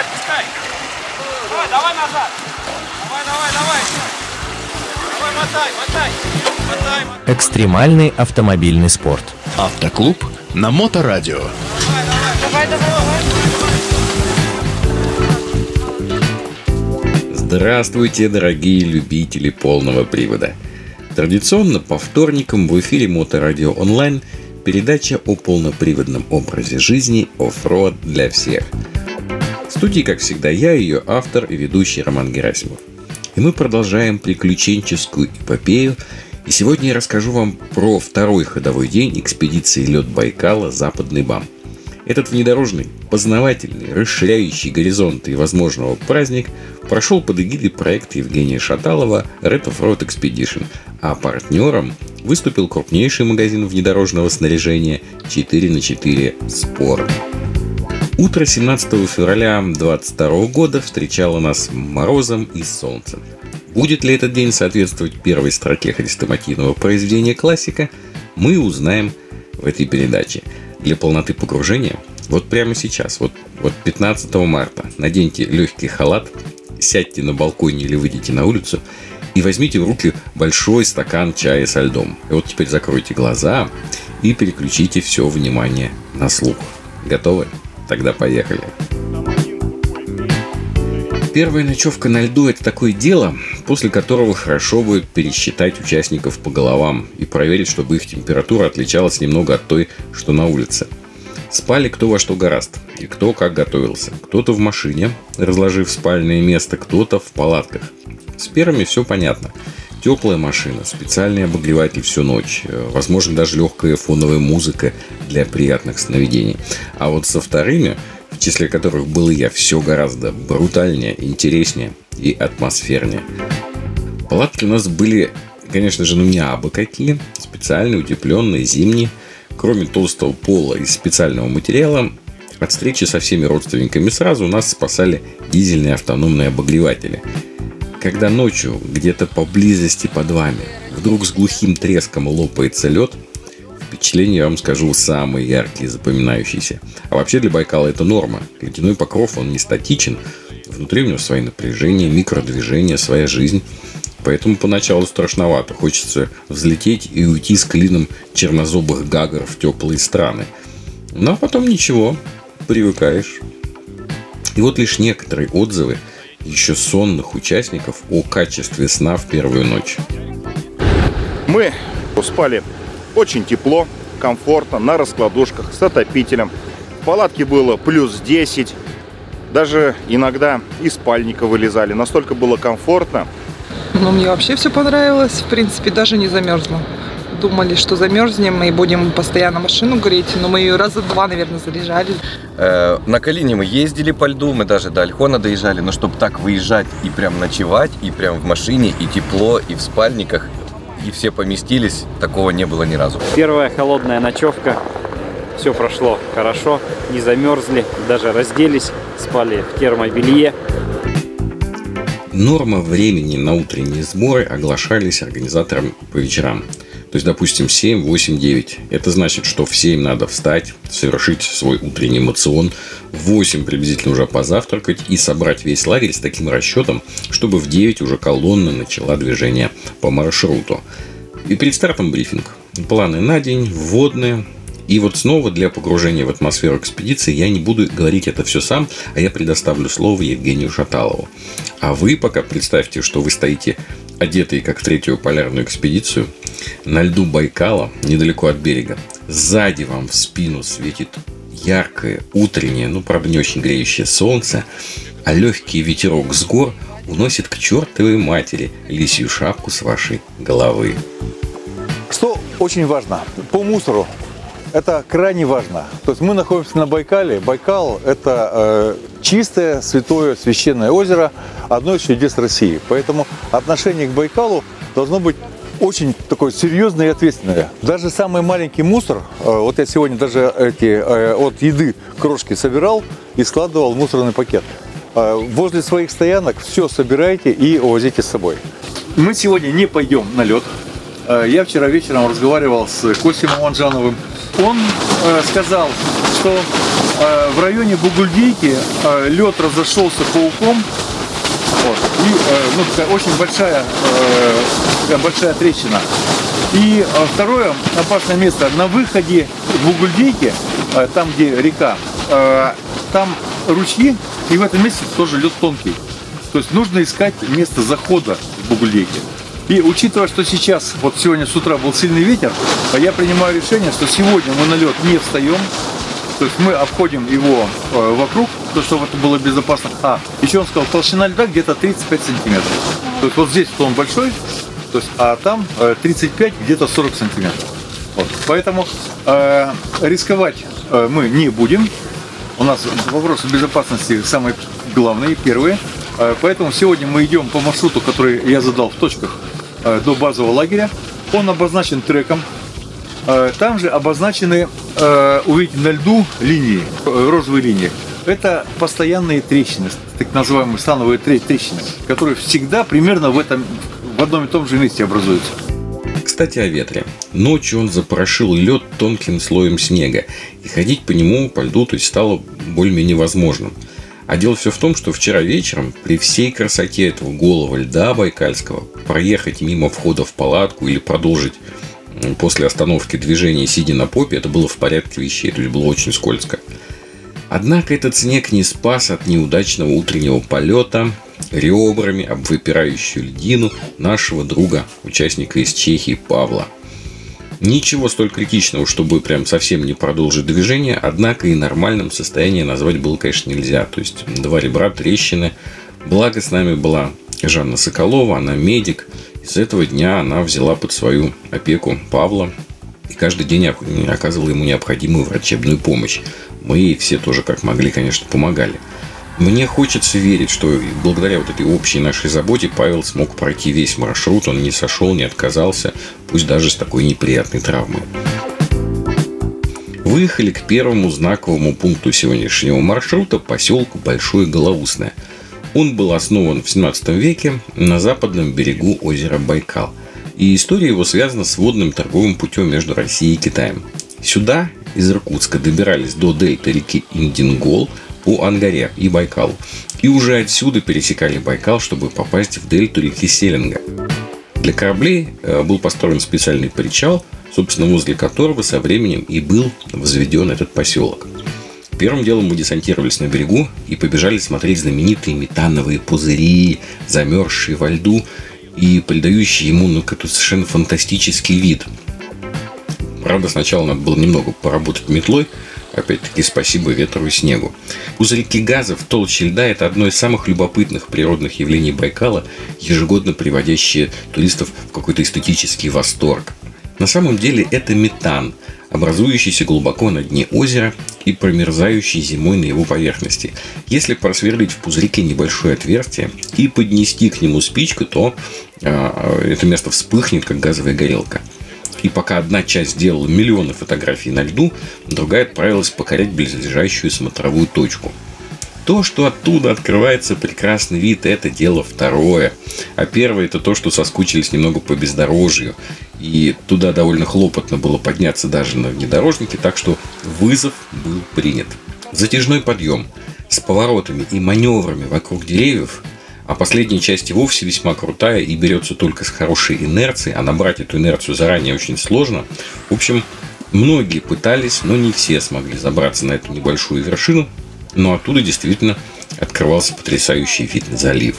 отпускай. Давай, давай назад. Давай, давай, давай. Давай, мотай, мотай. Мотай, мотай. Экстремальный автомобильный спорт. Автоклуб на Моторадио. Давай, давай, давай. Здравствуйте, дорогие любители полного привода. Традиционно по вторникам в эфире Моторадио Онлайн передача о полноприводном образе жизни off-road для всех. В студии, как всегда, я, ее автор и ведущий Роман Герасимов. И мы продолжаем приключенческую эпопею. И сегодня я расскажу вам про второй ходовой день экспедиции «Лед Байкала. Западный БАМ». Этот внедорожный, познавательный, расширяющий горизонты возможного праздник прошел под эгидой проекта Евгения Шаталова Red of Road Expedition, а партнером выступил крупнейший магазин внедорожного снаряжения 4 на 4 Sport. Утро 17 февраля 2022 года встречало нас морозом и солнцем. Будет ли этот день соответствовать первой строке хрестоматийного произведения классика, мы узнаем в этой передаче. Для полноты погружения вот прямо сейчас, вот, вот 15 марта, наденьте легкий халат, сядьте на балконе или выйдите на улицу и возьмите в руки большой стакан чая со льдом. И вот теперь закройте глаза и переключите все внимание на слух. Готовы? Тогда поехали. Первая ночевка на льду – это такое дело, после которого хорошо будет пересчитать участников по головам и проверить, чтобы их температура отличалась немного от той, что на улице. Спали кто во что гораст, и кто как готовился. Кто-то в машине, разложив спальное место, кто-то в палатках. С первыми все понятно. Теплая машина, специальный обогреватель всю ночь, э, возможно, даже легкая фоновая музыка для приятных сновидений. А вот со вторыми – в числе которых был я, все гораздо брутальнее, интереснее и атмосфернее. Палатки у нас были, конечно же, ну не абы какие, специальные, утепленные, зимние. Кроме толстого пола из специального материала, от встречи со всеми родственниками сразу нас спасали дизельные автономные обогреватели. Когда ночью где-то поблизости под вами вдруг с глухим треском лопается лед – Впечатления, я вам скажу, самые яркие, запоминающиеся. А вообще для Байкала это норма. Ледяной покров, он не статичен. Внутри у него свои напряжения, микродвижения, своя жизнь. Поэтому поначалу страшновато. Хочется взлететь и уйти с клином чернозубых гагар в теплые страны. Но потом ничего, привыкаешь. И вот лишь некоторые отзывы еще сонных участников о качестве сна в первую ночь. Мы спали очень тепло, комфортно, на раскладушках, с отопителем. В палатке было плюс 10. Даже иногда из спальника вылезали. Настолько было комфортно. Ну, мне вообще все понравилось. В принципе, даже не замерзла. Думали, что замерзнем и будем постоянно машину греть, но мы ее раза два, наверное, заряжали. Э, на Калине мы ездили по льду, мы даже до Альхона доезжали, но чтобы так выезжать и прям ночевать, и прям в машине, и тепло, и в спальниках, и все поместились, такого не было ни разу. Первая холодная ночевка, все прошло хорошо, не замерзли, даже разделись, спали в термобелье. Норма времени на утренние сборы оглашались организатором по вечерам. То есть, допустим, 7, 8, 9. Это значит, что в 7 надо встать, совершить свой утренний мацион, в 8 приблизительно уже позавтракать и собрать весь лагерь с таким расчетом, чтобы в 9 уже колонна начала движение по маршруту. И перед стартом брифинг. Планы на день, вводные, и вот снова для погружения в атмосферу экспедиции я не буду говорить это все сам, а я предоставлю слово Евгению Шаталову. А вы пока представьте, что вы стоите одетые как в третью полярную экспедицию на льду Байкала, недалеко от берега. Сзади вам в спину светит яркое, утреннее, ну, правда, не очень греющее солнце, а легкий ветерок с гор уносит к чертовой матери лисью шапку с вашей головы. Что очень важно, по мусору это крайне важно. То есть мы находимся на Байкале. Байкал – это э, чистое, святое, священное озеро, одно из чудес России. Поэтому отношение к Байкалу должно быть очень такое серьезное и ответственное. Даже самый маленький мусор, э, вот я сегодня даже эти э, от еды крошки собирал и складывал в мусорный пакет. Э, возле своих стоянок все собирайте и увозите с собой. Мы сегодня не пойдем на лед. Я вчера вечером разговаривал с Костей Маманджановым, он сказал, что в районе Бугульдейки лед разошелся пауком. Вот, и ну, такая очень большая, такая большая трещина. И э, второе опасное место на выходе в Бугульдейки, э, там где река, э, там ручьи, и в этом месте тоже лед тонкий. То есть нужно искать место захода в Бугульдейки. И учитывая, что сейчас, вот сегодня с утра был сильный ветер, я принимаю решение, что сегодня мы на лед не встаем, то есть мы обходим его вокруг, то, чтобы это было безопасно. А, еще он сказал, толщина льда где-то 35 сантиметров. То есть вот здесь то он большой, то есть, а там э, 35, где-то 40 сантиметров. Вот. Поэтому э, рисковать э, мы не будем. У нас вопросы безопасности самые главные, первые. Э, поэтому сегодня мы идем по маршруту, который я задал в точках э, до базового лагеря. Он обозначен треком. Э, Там же обозначены, э, увидите, на льду линии, э, розовые линии. Это постоянные трещины, так называемые становые тре- трещины, которые всегда примерно в, этом, в одном и том же месте образуются. Кстати, о ветре. Ночью он запорошил лед тонким слоем снега, и ходить по нему, по льду, то есть стало более-менее возможным. А дело все в том, что вчера вечером, при всей красоте этого голого льда байкальского, проехать мимо входа в палатку или продолжить после остановки движения, сидя на попе, это было в порядке вещей, то есть было очень скользко. Однако этот снег не спас от неудачного утреннего полета ребрами об выпирающую льдину нашего друга, участника из Чехии Павла. Ничего столь критичного, чтобы прям совсем не продолжить движение, однако и нормальном состоянии назвать было, конечно, нельзя. То есть два ребра, трещины. Благо с нами была Жанна Соколова, она медик. И с этого дня она взяла под свою опеку Павла и каждый день оказывала ему необходимую врачебную помощь. Мы ей все тоже как могли, конечно, помогали. Мне хочется верить, что благодаря вот этой общей нашей заботе Павел смог пройти весь маршрут, он не сошел, не отказался, пусть даже с такой неприятной травмой. Выехали к первому знаковому пункту сегодняшнего маршрута, поселку Большое Голоусное. Он был основан в 17 веке на западном берегу озера Байкал. И история его связана с водным торговым путем между Россией и Китаем. Сюда из Иркутска добирались до дельты реки Индингол по Ангаре и Байкалу. И уже отсюда пересекали Байкал, чтобы попасть в дельту реки Селинга. Для кораблей э, был построен специальный причал, собственно, возле которого со временем и был возведен этот поселок. Первым делом мы десантировались на берегу и побежали смотреть знаменитые метановые пузыри, замерзшие во льду и придающие ему ну, какой-то совершенно фантастический вид. Правда, сначала надо было немного поработать метлой, Опять-таки спасибо ветру и снегу. Пузырьки газа в толще льда – это одно из самых любопытных природных явлений Байкала, ежегодно приводящие туристов в какой-то эстетический восторг. На самом деле это метан, образующийся глубоко на дне озера и промерзающий зимой на его поверхности. Если просверлить в пузырьке небольшое отверстие и поднести к нему спичку, то э, это место вспыхнет, как газовая горелка. И пока одна часть делала миллионы фотографий на льду, другая отправилась покорять близлежащую смотровую точку. То, что оттуда открывается прекрасный вид, это дело второе. А первое это то, что соскучились немного по бездорожью. И туда довольно хлопотно было подняться даже на внедорожнике, так что вызов был принят. Затяжной подъем с поворотами и маневрами вокруг деревьев а последняя часть и вовсе весьма крутая и берется только с хорошей инерцией, а набрать эту инерцию заранее очень сложно. В общем, многие пытались, но не все смогли забраться на эту небольшую вершину, но оттуда действительно открывался потрясающий вид на залив.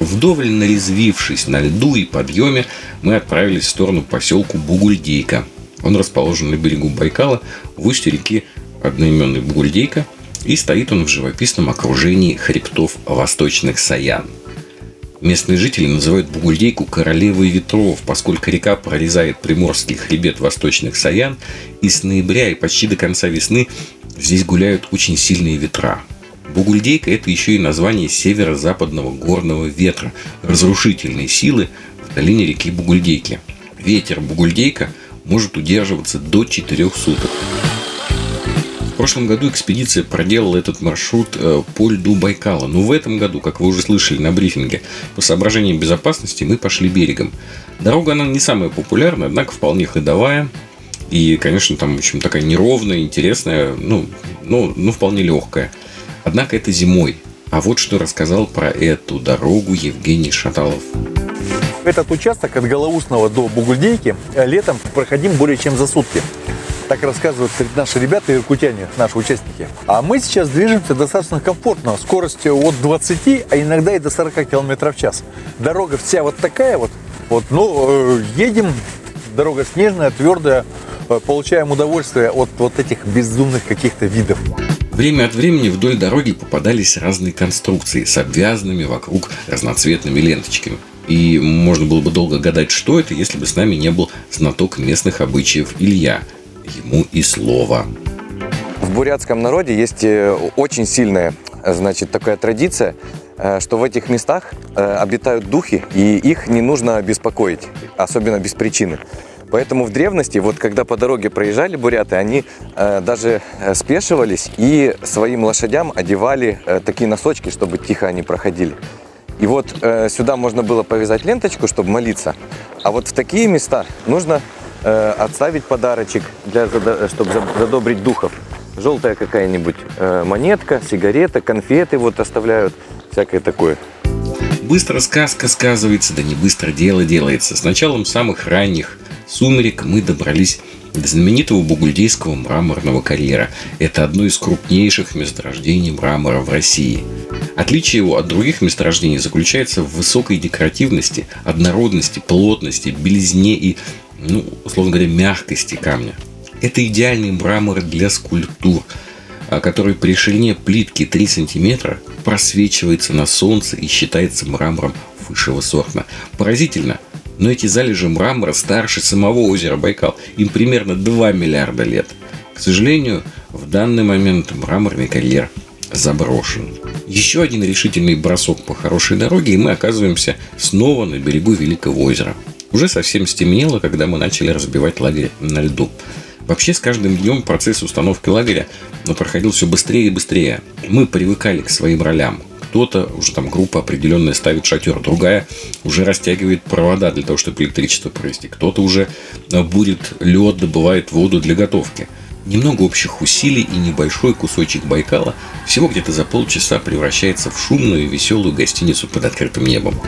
Вдоволь нарезвившись на льду и подъеме, мы отправились в сторону поселку Бугульдейка. Он расположен на берегу Байкала в устье реки одноименной Бугульдейка, и стоит он в живописном окружении хребтов восточных Саян – Местные жители называют Бугульдейку королевой ветров, поскольку река прорезает приморский хребет восточных Саян, и с ноября и почти до конца весны здесь гуляют очень сильные ветра. Бугульдейка – это еще и название северо-западного горного ветра, разрушительной силы в долине реки Бугульдейки. Ветер Бугульдейка может удерживаться до 4 суток. Прошлом году экспедиция проделала этот маршрут э, по льду Байкала. Но в этом году, как вы уже слышали на брифинге, по соображениям безопасности мы пошли берегом. Дорога она не самая популярная, однако вполне ходовая. И, конечно, там, в общем, такая неровная, интересная, ну, ну, ну, вполне легкая. Однако это зимой. А вот что рассказал про эту дорогу Евгений Шаталов. Этот участок от Голоусного до Бугульдейки э, летом проходим более чем за сутки. Так рассказывают наши ребята иркутяне, наши участники. А мы сейчас движемся достаточно комфортно, скоростью от 20, а иногда и до 40 км в час. Дорога вся вот такая вот. Вот, ну, э, едем, дорога снежная, твердая, э, получаем удовольствие от вот этих безумных каких-то видов. Время от времени вдоль дороги попадались разные конструкции с обвязанными вокруг разноцветными ленточками. И можно было бы долго гадать, что это, если бы с нами не был знаток местных обычаев Илья. Ему и слово. В бурятском народе есть э, очень сильная, э, значит, такая традиция, э, что в этих местах обитают духи, и их не нужно беспокоить, особенно без причины. Поэтому в древности, вот когда по дороге проезжали буряты, они э, даже спешивались и своим лошадям одевали э, такие носочки, чтобы тихо они проходили. И вот э, сюда можно было повязать ленточку, чтобы молиться. А вот в такие места нужно э, отставить подарочек, для, чтобы задобрить духов. Желтая какая-нибудь э, монетка, сигарета, конфеты вот оставляют, всякое такое. Быстро сказка сказывается, да не быстро дело делается. С началом самых ранних сумерек мы добрались до знаменитого бугульдейского мраморного карьера. Это одно из крупнейших месторождений мрамора в России. Отличие его от других месторождений заключается в высокой декоративности, однородности, плотности, белизне и, ну, условно говоря, мягкости камня. Это идеальный мрамор для скульптур, а который при ширине плитки 3 сантиметра просвечивается на солнце и считается мрамором высшего сорта. Поразительно, но эти залежи мрамора старше самого озера Байкал. Им примерно 2 миллиарда лет. К сожалению, в данный момент мраморный карьер заброшен. Еще один решительный бросок по хорошей дороге, и мы оказываемся снова на берегу Великого озера. Уже совсем стемнело, когда мы начали разбивать лагерь на льду. Вообще, с каждым днем процесс установки лагеря проходил все быстрее и быстрее. Мы привыкали к своим ролям, кто-то, уже там группа определенная ставит шатер, другая уже растягивает провода для того, чтобы электричество провести. Кто-то уже э, будет лед, добывает воду для готовки. Немного общих усилий и небольшой кусочек Байкала всего где-то за полчаса превращается в шумную и веселую гостиницу под открытым небом.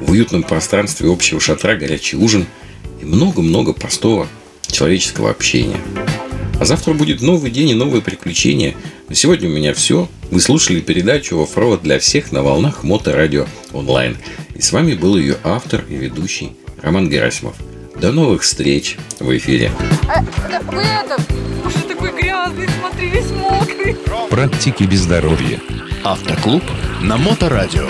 В уютном пространстве общего шатра горячий ужин и много-много простого человеческого общения. А завтра будет новый день и новые приключения. На сегодня у меня все. Вы слушали передачу «Оффроуд для всех» на волнах Моторадио онлайн. И с вами был ее автор и ведущий Роман Герасимов. До новых встреч в эфире. А, вы это, уже такой грязный, смотри, весь мокрый. Практики без здоровья. Автоклуб на Моторадио.